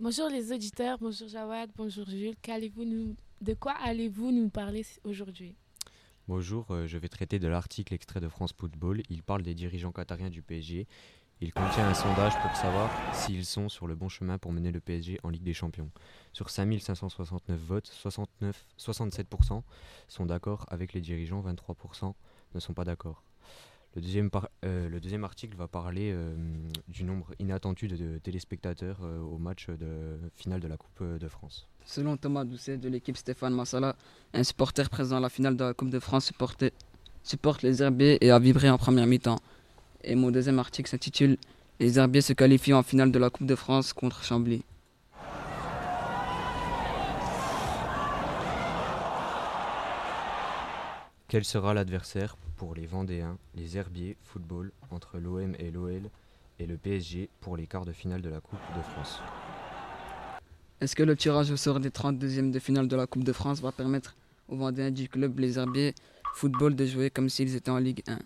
Bonjour les auditeurs, bonjour Jawad, bonjour Jules. De quoi allez-vous nous parler aujourd'hui? Bonjour, euh, je vais traiter de l'article extrait de France Football. Il parle des dirigeants qatariens du PSG. Il contient un sondage pour savoir s'ils sont sur le bon chemin pour mener le PSG en Ligue des Champions. Sur 5569 votes, 69, 67% sont d'accord avec les dirigeants, 23% ne sont pas d'accord. Le deuxième, par- euh, le deuxième article va parler euh, du nombre inattendu de, téléspectateurs euh, au match de finale de la Coupe de France. Selon Thomas Doucet de l'équipe Stéphane Massala, un supporter présent à la finale de la Coupe de France supporte les Herbiers et a vibré en première mi-temps. Et mon deuxième article s'intitule Les Herbiers se qualifient en finale de la Coupe de France contre Chambly. Quel sera l'adversaire pour les Vendéens, les Herbiers football entre l'OM et l'OL et le PSG pour les quarts de finale de la Coupe de France? Est-ce que le tirage au sort des 32e de finale de la Coupe de France va permettre aux Vendéens du club Les Herbiers Football de jouer comme s'ils étaient en Ligue 1